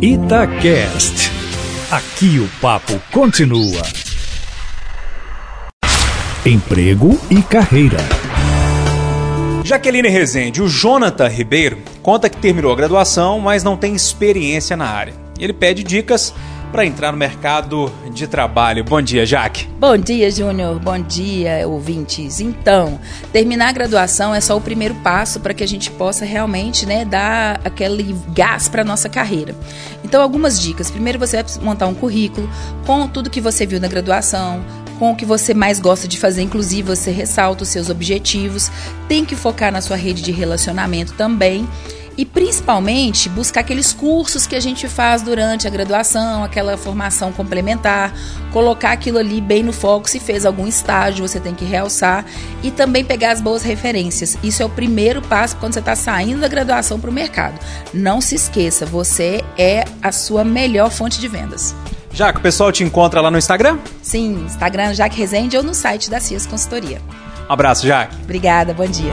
Itacast. Aqui o papo continua. Emprego e carreira. Jaqueline Rezende, o Jonathan Ribeiro, conta que terminou a graduação, mas não tem experiência na área. Ele pede dicas para entrar no mercado de trabalho. Bom dia, Jaque. Bom dia, Júnior. Bom dia, ouvintes. Então, terminar a graduação é só o primeiro passo para que a gente possa realmente né, dar aquele gás para nossa carreira. Então, algumas dicas. Primeiro, você vai montar um currículo com tudo que você viu na graduação, com o que você mais gosta de fazer, inclusive você ressalta os seus objetivos, tem que focar na sua rede de relacionamento também e principalmente buscar aqueles cursos que a gente faz durante a graduação, aquela formação complementar, colocar aquilo ali bem no foco. Se fez algum estágio, você tem que realçar e também pegar as boas referências. Isso é o primeiro passo quando você está saindo da graduação para o mercado. Não se esqueça, você é a sua melhor fonte de vendas. Jaque, o pessoal te encontra lá no Instagram? Sim, Instagram Jaque Rezende ou no site da Cias Consultoria. Um abraço, Jaque. Obrigada, bom dia.